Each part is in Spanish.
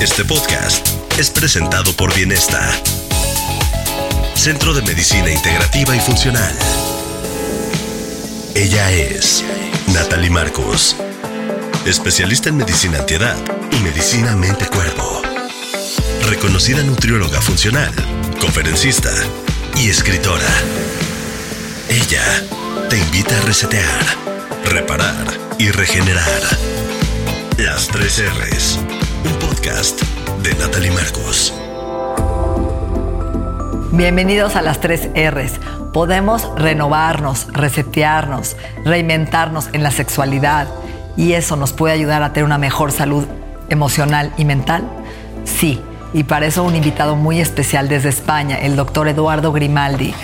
Este podcast es presentado por Bienesta, Centro de Medicina Integrativa y Funcional. Ella es Natalie Marcos, especialista en medicina antiedad y medicina mente-cuerpo. Reconocida nutrióloga funcional, conferencista y escritora. Ella te invita a resetear, reparar y regenerar. Las tres R's, un podcast de Natalie Marcos. Bienvenidos a las tres R's. Podemos renovarnos, resetearnos, reinventarnos en la sexualidad y eso nos puede ayudar a tener una mejor salud emocional y mental. Sí, y para eso un invitado muy especial desde España, el doctor Eduardo Grimaldi.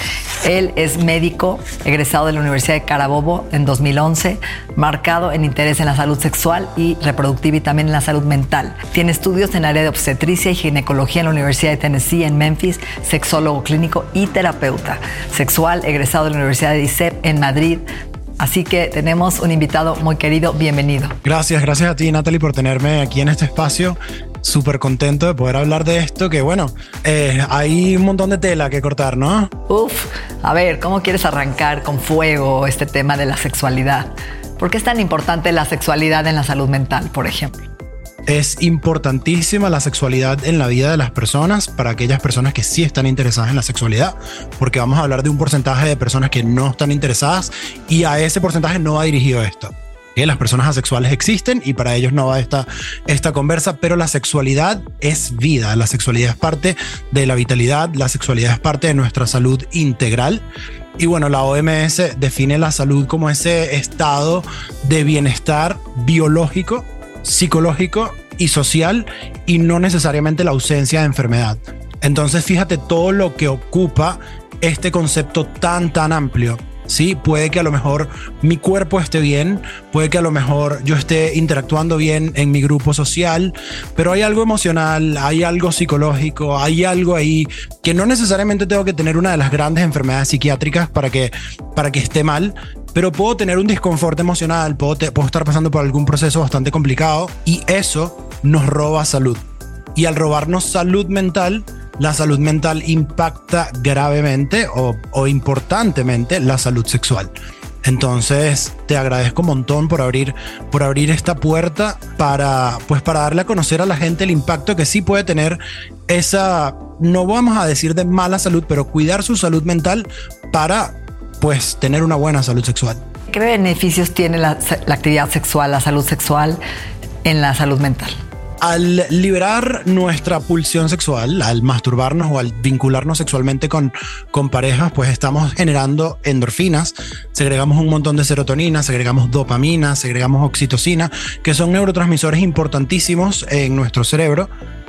Él es médico, egresado de la Universidad de Carabobo en 2011, marcado en interés en la salud sexual y reproductiva y también en la salud mental. Tiene estudios en área de obstetricia y ginecología en la Universidad de Tennessee en Memphis, sexólogo clínico y terapeuta. Sexual, egresado de la Universidad de ICEP en Madrid, Así que tenemos un invitado muy querido, bienvenido. Gracias, gracias a ti Natalie por tenerme aquí en este espacio. Súper contento de poder hablar de esto, que bueno, eh, hay un montón de tela que cortar, ¿no? Uf, a ver, ¿cómo quieres arrancar con fuego este tema de la sexualidad? ¿Por qué es tan importante la sexualidad en la salud mental, por ejemplo? Es importantísima la sexualidad en la vida de las personas para aquellas personas que sí están interesadas en la sexualidad, porque vamos a hablar de un porcentaje de personas que no están interesadas y a ese porcentaje no va dirigido esto. Que las personas asexuales existen y para ellos no va esta, esta conversa, pero la sexualidad es vida, la sexualidad es parte de la vitalidad, la sexualidad es parte de nuestra salud integral. Y bueno, la OMS define la salud como ese estado de bienestar biológico psicológico y social y no necesariamente la ausencia de enfermedad. Entonces fíjate todo lo que ocupa este concepto tan, tan amplio. Sí, puede que a lo mejor mi cuerpo esté bien, puede que a lo mejor yo esté interactuando bien en mi grupo social, pero hay algo emocional, hay algo psicológico, hay algo ahí que no necesariamente tengo que tener una de las grandes enfermedades psiquiátricas para que, para que esté mal, pero puedo tener un desconfort emocional, puedo estar pasando por algún proceso bastante complicado y eso nos roba salud. Y al robarnos salud mental, la salud mental impacta gravemente o, importantemente la salud sexual. Entonces, te agradezco un montón por abrir, por abrir esta puerta para, pues, para darle a conocer a la gente el impacto que sí puede tener esa, no vamos a decir de mala salud, pero cuidar su salud mental para, pues, tener una buena salud sexual. ¿Qué beneficios tiene la actividad sexual, la salud sexual en la salud mental? Al liberar nuestra pulsión sexual, al masturbarnos o al vincularnos sexualmente con, con parejas, pues estamos generando endorfinas, segregamos un montón de serotonina, segregamos dopamina, segregamos oxitocina, que son neurotransmisores importantísimos en nuestro cerebro,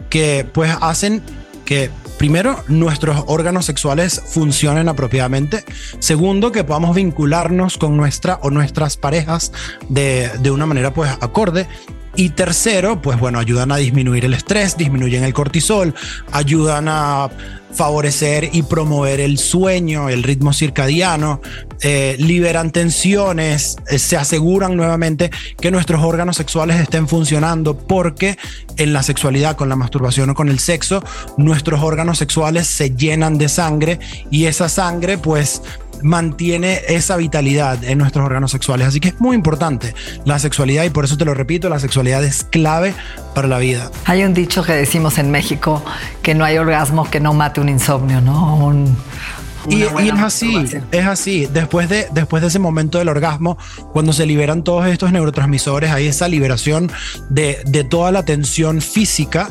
que pues hacen que primero nuestros órganos sexuales funcionen apropiadamente, segundo que podamos vincularnos con nuestra o nuestras parejas de, de una manera pues acorde y tercero, pues bueno, ayudan a disminuir el estrés, disminuyen el cortisol, ayudan a favorecer y promover el sueño, el ritmo circadiano, eh, liberan tensiones, eh, se aseguran nuevamente que nuestros órganos sexuales estén funcionando porque en la sexualidad, con la masturbación o con el sexo, nuestros órganos sexuales se llenan de sangre y esa sangre pues mantiene esa vitalidad en nuestros órganos sexuales. Así que es muy importante la sexualidad y por eso te lo repito, la sexualidad es clave para la vida. Hay un dicho que decimos en México que no hay orgasmo que no mate un insomnio, ¿no? Un, Y, y, es así, es así. Después de, después de ese momento del orgasmo, cuando se liberan todos estos neurotransmisores, hay esa liberación de, de toda la tensión física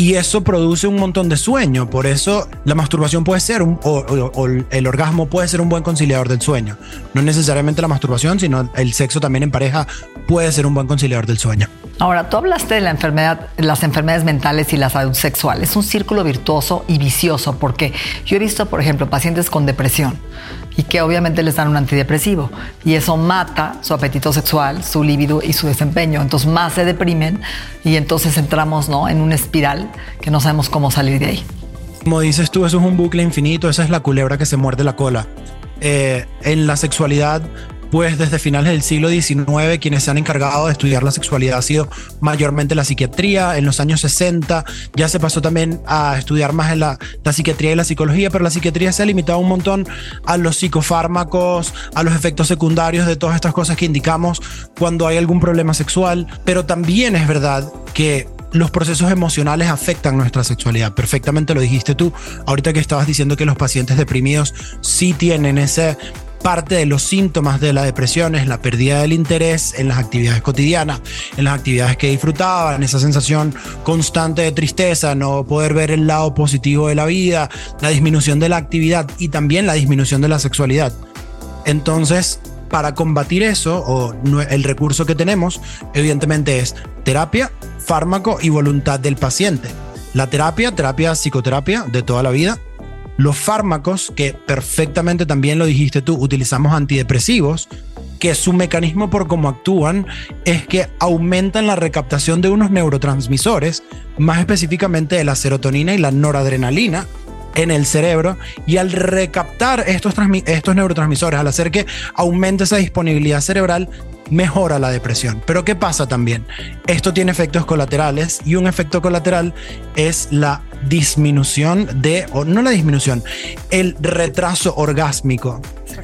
y eso produce un montón de sueño. Por eso la masturbación puede ser, o, o, el orgasmo puede ser un buen conciliador del sueño. No necesariamente la masturbación, sino el sexo también en pareja puede ser un buen conciliador del sueño. Ahora, tú hablaste de la enfermedad, las enfermedades mentales y la salud sexual. Es un círculo virtuoso y vicioso porque yo he visto, por ejemplo, pacientes con depresión y que obviamente les dan un antidepresivo y eso mata su apetito sexual, su libido y su desempeño. Entonces más se deprimen y entonces entramos ¿no? en una espiral que no sabemos cómo salir de ahí. Como dices tú, eso es un bucle infinito, esa es la culebra que se muerde la cola. Eh, en la sexualidad pues desde finales del siglo XIX quienes se han encargado de estudiar la sexualidad ha sido mayormente la psiquiatría. En los años 60 ya se pasó también a estudiar más la, la psiquiatría y la psicología, pero la psiquiatría se ha limitado un montón a los psicofármacos, a los efectos secundarios de todas estas cosas que indicamos cuando hay algún problema sexual. Pero también es verdad que los procesos emocionales afectan nuestra sexualidad. Perfectamente lo dijiste tú, ahorita que estabas diciendo que los pacientes deprimidos sí tienen ese parte de los síntomas de la depresión es la pérdida del interés en las actividades cotidianas, en las actividades que disfrutaban, esa sensación constante de tristeza, no poder ver el lado positivo de la vida, la disminución de la actividad y también la disminución de la sexualidad. Entonces, para combatir eso, o el recurso que tenemos, evidentemente es terapia, fármaco y voluntad del paciente. La terapia, terapia, psicoterapia de toda la vida, los fármacos, que perfectamente también lo dijiste tú, utilizamos antidepresivos, que su mecanismo por cómo actúan es que aumentan la recaptación de unos neurotransmisores, más específicamente de la serotonina y la noradrenalina en el cerebro y al recaptar estos, estos neurotransmisores, al hacer que aumente esa disponibilidad cerebral, mejora la depresión. Pero ¿qué pasa también? Esto tiene efectos colaterales y un efecto colateral es la disminución de, o no la disminución, el retraso orgásmico,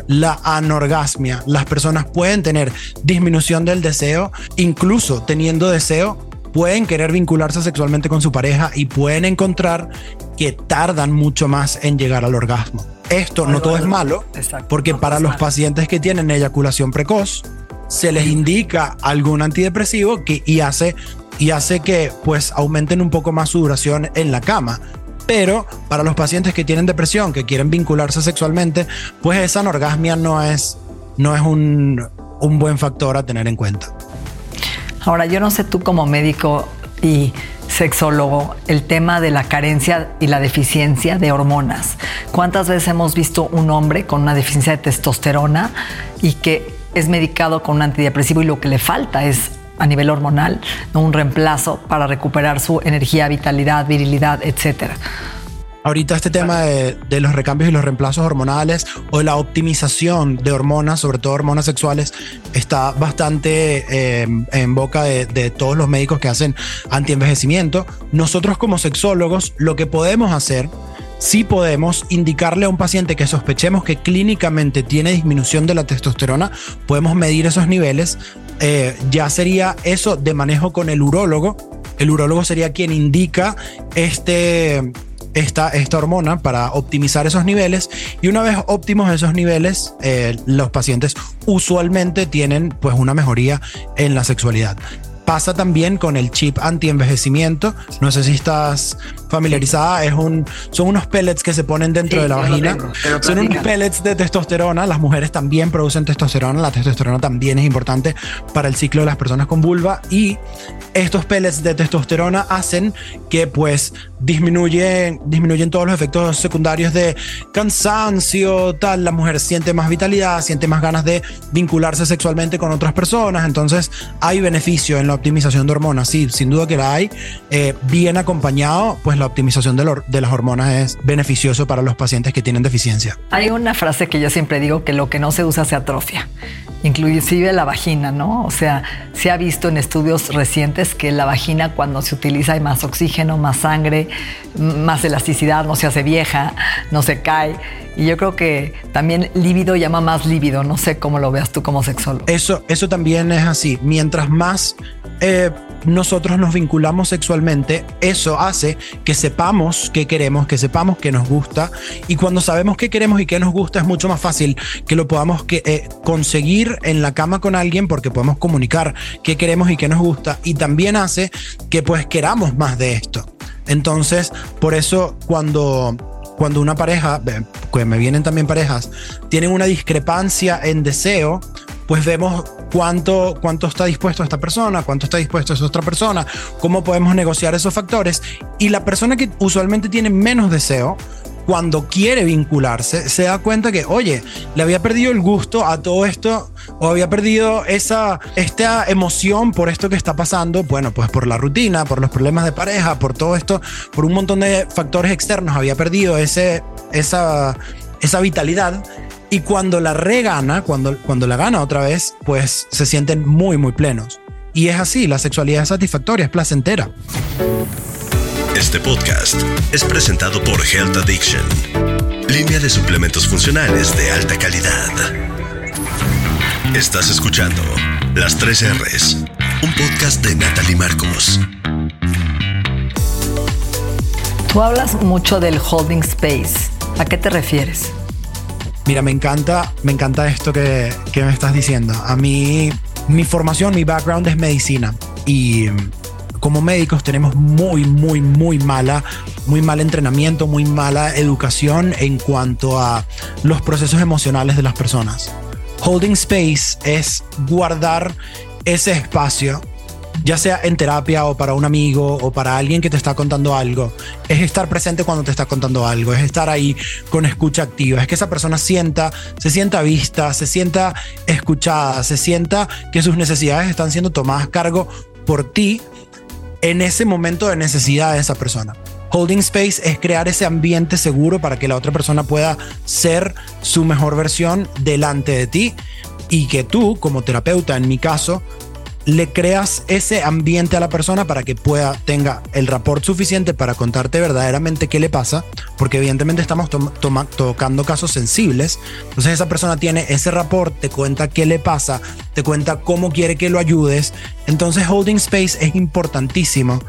la anorgasmia. Las personas pueden tener disminución del deseo, incluso teniendo deseo, pueden querer vincularse sexualmente con su pareja y pueden encontrar que tardan mucho más en llegar al orgasmo. Esto no todo es malo, porque para los pacientes que tienen eyaculación precoz, se les indica algún antidepresivo que, y, hace, y hace que pues aumenten un poco más su duración en la cama. Pero para los pacientes que tienen depresión, que quieren vincularse sexualmente, pues esa anorgasmia no es, no es un, un buen factor a tener en cuenta. Ahora, yo no sé tú como médico y sexólogo el tema de la carencia y la deficiencia de hormonas. ¿Cuántas veces hemos visto un hombre con una deficiencia de testosterona y que es medicado con un antidepresivo y lo que le falta es a nivel hormonal, un reemplazo para recuperar su energía, vitalidad, virilidad, etcétera. Ahorita este tema de, los recambios y los reemplazos hormonales o la optimización de hormonas, sobre todo hormonas sexuales, está bastante eh, en boca de, de, todos los médicos que hacen antienvejecimiento. Nosotros como sexólogos lo que podemos hacer sí podemos indicarle a un paciente que sospechemos que clínicamente tiene disminución de la testosterona, podemos medir esos niveles. Eh, ya sería eso de manejo con el urólogo. El urólogo sería quien indica este, esta, esta hormona para optimizar esos niveles y una vez óptimos esos niveles, eh, los pacientes usualmente tienen pues una mejoría en la sexualidad. Pasa también con el chip anti-envejecimiento. No sé si estás familiarizada. Es un, son unos pellets que se ponen dentro de la vagina. son unos pellets de testosterona. Las mujeres también producen testosterona. La testosterona también es importante para el ciclo de las personas con vulva. Y estos pellets de testosterona hacen que pues disminuyen, disminuyen todos los efectos secundarios de cansancio, tal. La mujer siente más vitalidad, siente más ganas de vincularse sexualmente con otras personas. Entonces hay beneficio en la optimización de hormonas. Sí, sin duda que la hay. Eh, bien acompañado, pues la optimización de, de las hormonas es beneficioso para los pacientes que tienen deficiencia. Hay una frase que yo siempre digo que lo que no se usa se atrofia inclusive la vagina, ¿no? O sea, se ha visto en estudios recientes que la vagina cuando se utiliza hay más oxígeno, más sangre, más elasticidad, no se hace vieja, no se cae. Y yo creo que también líbido llama más líbido, no sé cómo lo veas tú como sexólogo. Eso, eso también es así. Mientras más eh, nosotros nos vinculamos sexualmente, eso hace que sepamos qué queremos, que sepamos qué nos gusta. Y cuando sabemos qué queremos y qué nos gusta, es mucho más fácil que lo podamos que, eh, conseguir en la cama con alguien porque podemos comunicar qué queremos y qué nos gusta. Y también hace que pues queramos más de esto. Entonces, por eso cuando cuando una pareja, que me vienen también parejas, tienen una discrepancia en deseo, pues vemos cuánto, cuánto está dispuesto esta persona, cuánto está dispuesto esa otra persona, cómo podemos negociar esos factores. Y la persona que usualmente tiene menos deseo, cuando quiere vincularse, se da cuenta que, oye, le había perdido el gusto a todo esto o había perdido esa esta emoción por esto que está pasando, bueno, pues por la rutina, por los problemas de pareja, por todo esto, por un montón de factores externos, había perdido ese, esa, esa vitalidad. Y cuando la regana, cuando, cuando la gana otra vez, pues se sienten muy, muy plenos. Y es así, la sexualidad es satisfactoria, es placentera. Este podcast es presentado por Health Addiction, línea de suplementos funcionales de alta calidad. Estás escuchando Las 3 R's, un podcast de Natalie Marcos. Tú hablas mucho del holding space. ¿A qué te refieres? Mira, me encanta, me encanta esto que, que me estás diciendo. A mí, mi formación, mi background es medicina y como médicos tenemos muy, muy, muy mala, muy mal entrenamiento, muy mala educación en cuanto a los procesos emocionales de las personas. Holding space es guardar ese espacio, ya sea en terapia o para un amigo o para alguien que te está contando algo. Es estar presente cuando te está contando algo, es estar ahí con escucha activa, es que esa persona sienta, se sienta vista, se sienta escuchada, se sienta que sus necesidades están siendo tomadas cargo por ti en ese momento de necesidad de esa persona. Holding space es crear ese ambiente seguro para que la otra persona pueda ser su mejor versión delante de ti y que tú, como terapeuta, en mi caso, le creas ese ambiente a la persona para que pueda tenga el rapport suficiente para contarte verdaderamente qué le pasa, porque evidentemente estamos tocando casos sensibles. Entonces esa persona tiene ese rapport, te cuenta qué le pasa, te cuenta cómo quiere que lo ayudes. Entonces holding space es importantísimo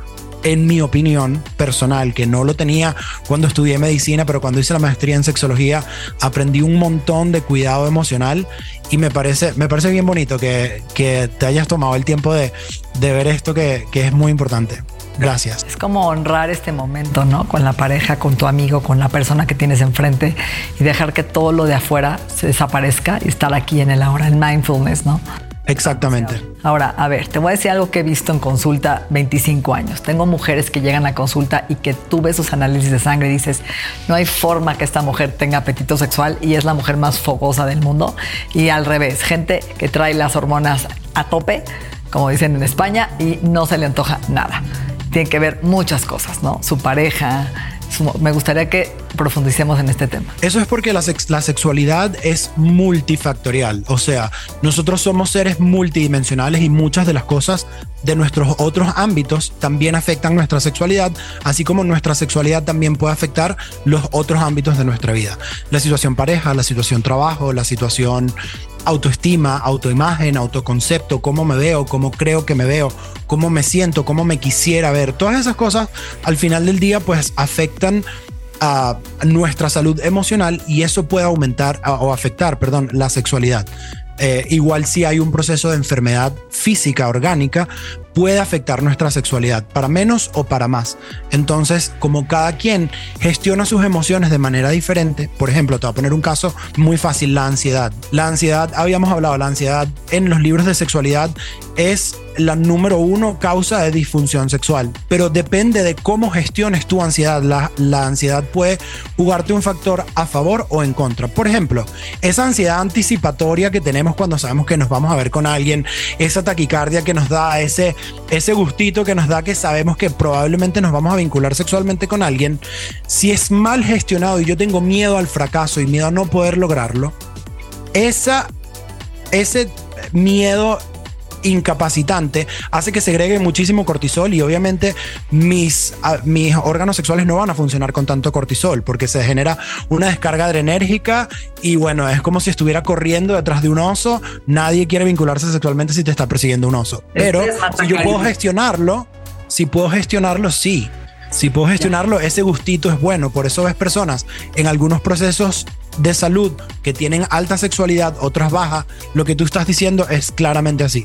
en mi opinión personal, que no lo tenía cuando estudié medicina, pero cuando hice la maestría en sexología aprendí un montón de cuidado emocional y me parece, me parece bien bonito que, que te hayas tomado el tiempo de, de ver esto que, que es muy importante. Gracias. Es como honrar este momento, ¿no? Con la pareja, con tu amigo, con la persona que tienes enfrente y dejar que todo lo de afuera se desaparezca y estar aquí en el ahora, el mindfulness, ¿no? Exactamente. Ahora, a ver, te voy a decir algo que he visto en consulta 25 años. Tengo mujeres que llegan a consulta y que tú ves sus análisis de sangre y dices, no hay forma que esta mujer tenga apetito sexual y es la mujer más fogosa del mundo. Y al revés, gente que trae las hormonas a tope, como dicen en España, y no se le antoja nada. Tiene que ver muchas cosas, ¿no? Su pareja, me gustaría que profundicemos en este tema. Eso es porque la, la, sexualidad es multifactorial, o sea, nosotros somos seres multidimensionales y muchas de las cosas de nuestros otros ámbitos también afectan nuestra sexualidad, así como nuestra sexualidad también puede afectar los otros ámbitos de nuestra vida. La situación pareja, la situación trabajo, la situación autoestima, autoimagen, autoconcepto, cómo me veo, cómo creo que me veo, cómo me siento, cómo me quisiera ver. Todas esas cosas al final del día pues afectan a nuestra salud emocional y eso puede aumentar o afectar, perdón, la sexualidad. Eh, igual si hay un proceso de enfermedad física orgánica, puede afectar nuestra sexualidad, para menos o para más. Entonces, como cada quien gestiona sus emociones de manera diferente, por ejemplo, te voy a poner un caso muy fácil, la ansiedad. La ansiedad, habíamos hablado, la ansiedad en los libros de sexualidad es la número uno causa de disfunción sexual, pero depende de cómo gestiones tu ansiedad. La, la, ansiedad puede jugarte un factor a favor o en contra. Por ejemplo, esa ansiedad anticipatoria que tenemos cuando sabemos que nos vamos a ver con alguien, esa taquicardia que nos da, ese, ese gustito que nos da que sabemos que probablemente nos vamos a vincular sexualmente con alguien, si es mal gestionado y yo tengo miedo al fracaso y miedo a no poder lograrlo, esa, ese miedo incapacitante, hace que segregue muchísimo cortisol y obviamente mis, ah, mis órganos sexuales no van a funcionar con tanto cortisol porque se genera una descarga adrenérgica y bueno, es como si estuviera corriendo detrás de un oso. Nadie quiere vincularse sexualmente si te está persiguiendo un oso. Pero si yo puedo gestionarlo, si puedo gestionarlo, sí. Si puedo gestionarlo, ese gustito es bueno. Por eso ves personas en algunos procesos de salud que tienen alta sexualidad, otras baja. Lo que tú estás diciendo es claramente así.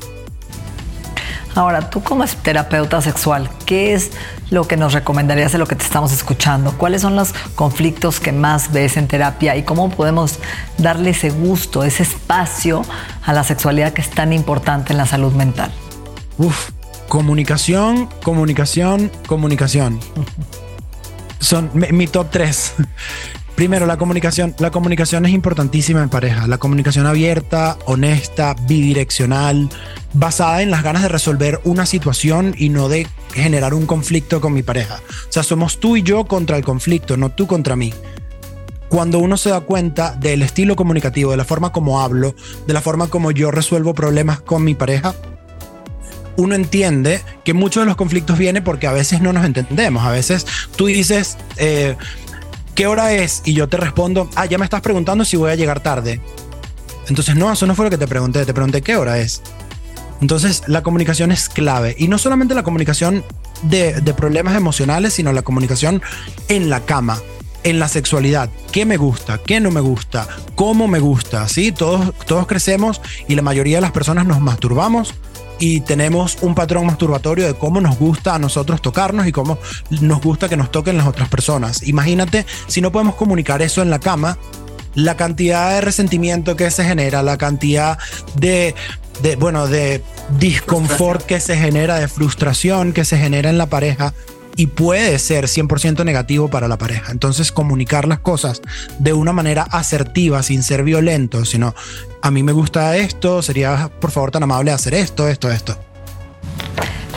Ahora, tú como terapeuta sexual, ¿qué es lo que nos recomendarías de lo que te estamos escuchando? ¿Cuáles son los conflictos que más ves en terapia y cómo podemos darle ese gusto, ese espacio a la sexualidad que es tan importante en la salud mental? Uf, comunicación, comunicación, comunicación. Son mi, top 3. Primero, la comunicación. La comunicación es importantísima en pareja. La comunicación abierta, honesta, bidireccional, basada en las ganas de resolver una situación y no de generar un conflicto con mi pareja. O sea, somos tú y yo contra el conflicto, no tú contra mí. Cuando uno se da cuenta del estilo comunicativo, de la forma como hablo, de la forma como yo resuelvo problemas con mi pareja, uno entiende que muchos de los conflictos vienen porque a veces no nos entendemos. A veces tú dices, eh, ¿qué hora es? Y yo te respondo, ah, ya me estás preguntando si voy a llegar tarde. Entonces, no, eso no fue lo que te pregunté, te pregunté qué hora es. Entonces, la comunicación es clave. Y no solamente la comunicación de, problemas emocionales, sino la comunicación en la cama, en la sexualidad. ¿Qué me gusta? ¿Qué no me gusta? ¿Cómo me gusta? ¿Sí? Todos, todos crecemos y la mayoría de las personas nos masturbamos y tenemos un patrón masturbatorio de cómo nos gusta a nosotros tocarnos y cómo nos gusta que nos toquen las otras personas. Imagínate si no podemos comunicar eso en la cama, la cantidad de resentimiento que se genera, la cantidad de, de bueno, de disconfort que se genera, de frustración que se genera en la pareja y puede ser 100% negativo para la pareja. Entonces comunicar las cosas de una manera asertiva, sin ser violento, sino a mí me gusta esto, sería por favor tan amable hacer esto, esto, esto.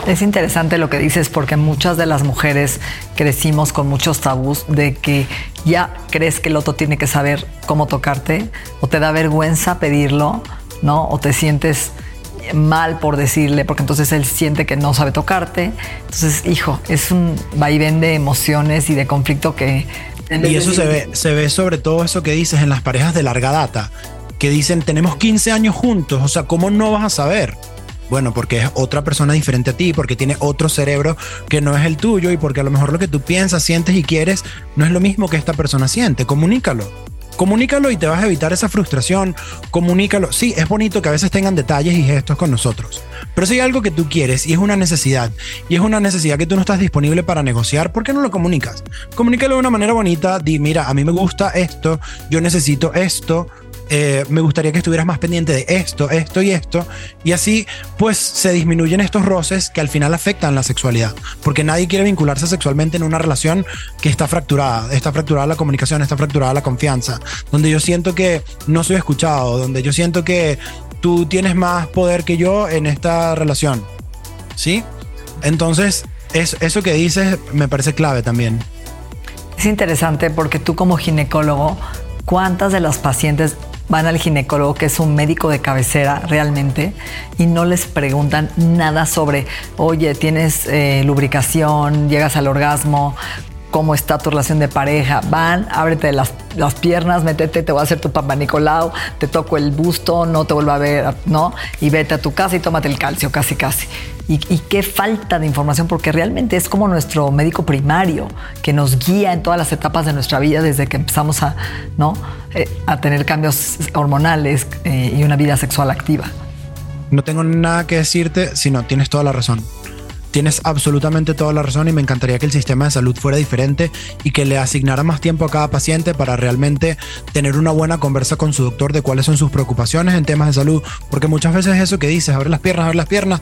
Es interesante lo que dices porque muchas de las mujeres crecimos con muchos tabús de que ya crees que el otro tiene que saber cómo tocarte o te da vergüenza pedirlo, ¿no? O te sientes mal por decirle, porque entonces él siente que no sabe tocarte. Entonces, hijo, es un vaivén de emociones y de conflicto que... Y eso se ve, se ve sobre todo eso que dices en las parejas de larga data, que dicen, tenemos 15 años juntos, o sea, ¿cómo no vas a saber? Bueno, porque es otra persona diferente a ti, porque tiene otro cerebro que no es el tuyo y porque a lo mejor lo que tú piensas, sientes y quieres no es lo mismo que esta persona siente. Comunícalo. Comunícalo y te vas a evitar esa frustración. Comunícalo. Sí, es bonito que a veces tengan detalles y gestos con nosotros. Pero si hay algo que tú quieres y es una necesidad, y es una necesidad que tú no estás disponible para negociar, ¿por qué no lo comunicas? Comunícalo de una manera bonita. Di, mira, a mí me gusta esto, yo necesito esto eh, me gustaría que estuvieras más pendiente de esto, esto y esto. Y así, pues, se disminuyen estos roces que al final afectan la sexualidad. Porque nadie quiere vincularse sexualmente en una relación que está fracturada. Está fracturada la comunicación, está fracturada la confianza. Donde yo siento que no soy escuchado, donde yo siento que tú tienes más poder que yo en esta relación. ¿Sí? Entonces, es, eso que dices me parece clave también. Es interesante porque tú como ginecólogo, ¿cuántas de las pacientes van al ginecólogo, que es un médico de cabecera realmente, y no les preguntan nada sobre, oye, tienes eh, lubricación, llegas al orgasmo, cómo está tu relación de pareja. Van, ábrete las, las, piernas, métete, te voy a hacer tu papá Nicolau, te toco el busto, no te vuelvo a ver, ¿no? Y vete a tu casa y tómate el calcio, casi, casi. Y, qué falta de información, porque realmente es como nuestro médico primario que nos guía en todas las etapas de nuestra vida desde que empezamos a, ¿no? Eh, a tener cambios hormonales eh, y una vida sexual activa. No tengo nada que decirte, sino tienes toda la razón. Tienes absolutamente toda la razón y me encantaría que el sistema de salud fuera diferente y que le asignara más tiempo a cada paciente para realmente tener una buena conversa con su doctor de cuáles son sus preocupaciones en temas de salud, porque muchas veces eso que dices, abre las piernas, abre las piernas,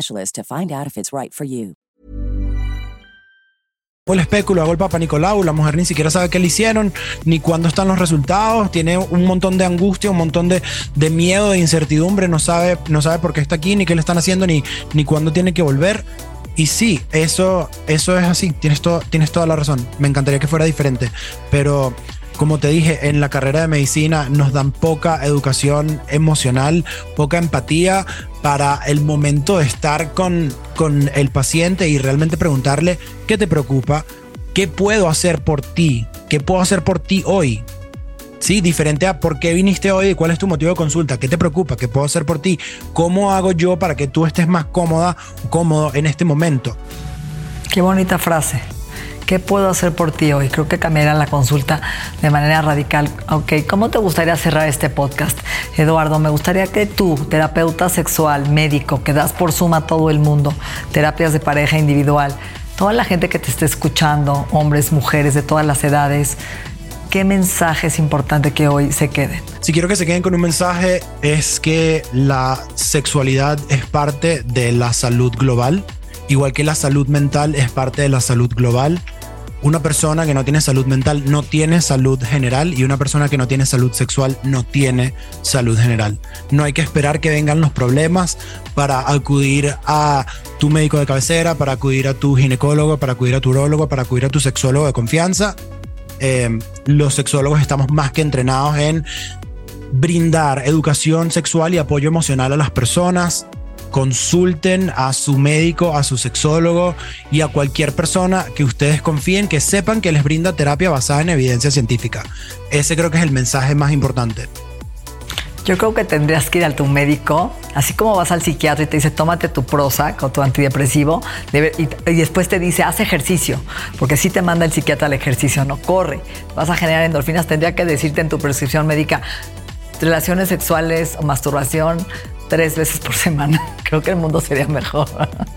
to find out if it's right for you. el espéculo, hago el Papa Nicolau, la mujer ni siquiera sabe qué le hicieron, ni cuándo están los resultados, tiene un montón de angustia, un montón de, de, miedo, de incertidumbre, no sabe, no sabe por qué está aquí, ni qué le están haciendo, ni, ni cuándo tiene que volver. Y sí, eso, eso es así, tienes, todo, tienes toda la razón, me encantaría que fuera diferente, pero como te dije, en la carrera de medicina nos dan poca educación emocional, poca empatía para el momento de estar con, con el paciente y realmente preguntarle qué te preocupa, qué puedo hacer por ti, qué puedo hacer por ti hoy. Sí, diferente a por qué viniste hoy y cuál es tu motivo de consulta, qué te preocupa, qué puedo hacer por ti, cómo hago yo para que tú estés más cómoda, cómodo en este momento. Qué bonita frase. ¿Qué puedo hacer por ti hoy? Creo que cambiará la consulta de manera radical. Ok, ¿cómo te gustaría cerrar este podcast? Eduardo, me gustaría que tú, terapeuta sexual, médico, que das por suma a todo el mundo, terapias de pareja individual, toda la gente que te esté escuchando, hombres, mujeres de todas las edades, ¿qué mensaje es importante que hoy se queden? Si quiero que se queden con un mensaje es que la sexualidad es parte de la salud global, igual que la salud mental es parte de la salud global una persona que no tiene salud mental no tiene salud general y una persona que no tiene salud sexual no tiene salud general. No hay que esperar que vengan los problemas para acudir a tu médico de cabecera, para acudir a tu ginecólogo, para acudir a tu urólogo, para acudir a tu sexólogo de confianza. Eh, los sexólogos estamos más que entrenados en brindar educación sexual y apoyo emocional a las personas, consulten a su médico, a su sexólogo y a cualquier persona que ustedes confíen, que sepan que les brinda terapia basada en evidencia científica. Ese creo que es el mensaje más importante. Yo creo que tendrías que ir a tu médico, así como vas al psiquiatra y te dice, tómate tu Prozac o tu antidepresivo, y, después te dice, haz ejercicio, porque si te manda el psiquiatra al ejercicio, no corre, vas a generar endorfinas, tendría que decirte en tu prescripción médica, relaciones sexuales o masturbación tres veces por semana. Creo que el mundo sería mejor.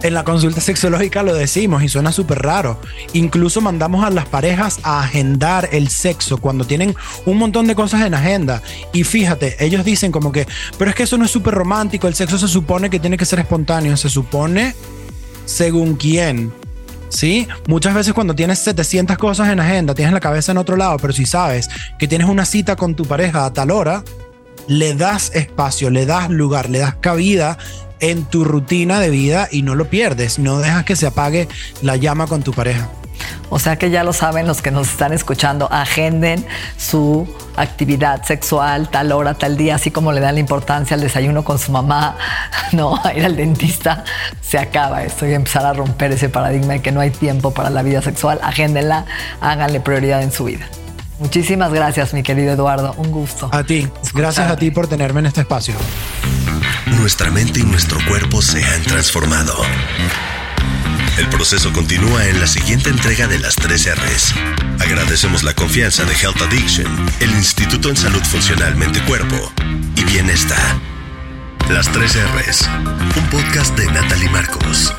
En la consulta sexológica lo decimos y suena súper raro. Incluso mandamos a las parejas a agendar el sexo cuando tienen un montón de cosas en agenda. Y fíjate, ellos dicen como que, pero es que eso no es súper romántico, el sexo se supone que tiene que ser espontáneo, se supone según quién. ¿sí? Muchas veces cuando tienes 700 cosas en agenda, tienes la cabeza en otro lado, pero si sabes que tienes una cita con tu pareja a tal hora, le das espacio, le das lugar, le das cabida en tu rutina de vida y no lo pierdes, no dejas que se apague la llama con tu pareja. O sea que ya lo saben los que nos están escuchando, agenden su actividad sexual tal hora, tal día, así como le dan la importancia al desayuno con su mamá, no, a ir al dentista, se acaba esto y empezar a romper ese paradigma de que no hay tiempo para la vida sexual, agéndenla, háganle prioridad en su vida. Muchísimas gracias, mi querido Eduardo. Un gusto. A ti. Gracias a ti por tenerme en este espacio. Nuestra mente y nuestro cuerpo se han transformado. El proceso continúa en la siguiente entrega de las 3 R's. Agradecemos la confianza de Health Addiction, el Instituto en Salud Funcional Mente Cuerpo y Bienestar. Las 3 R's, un podcast de Natalie Marcos.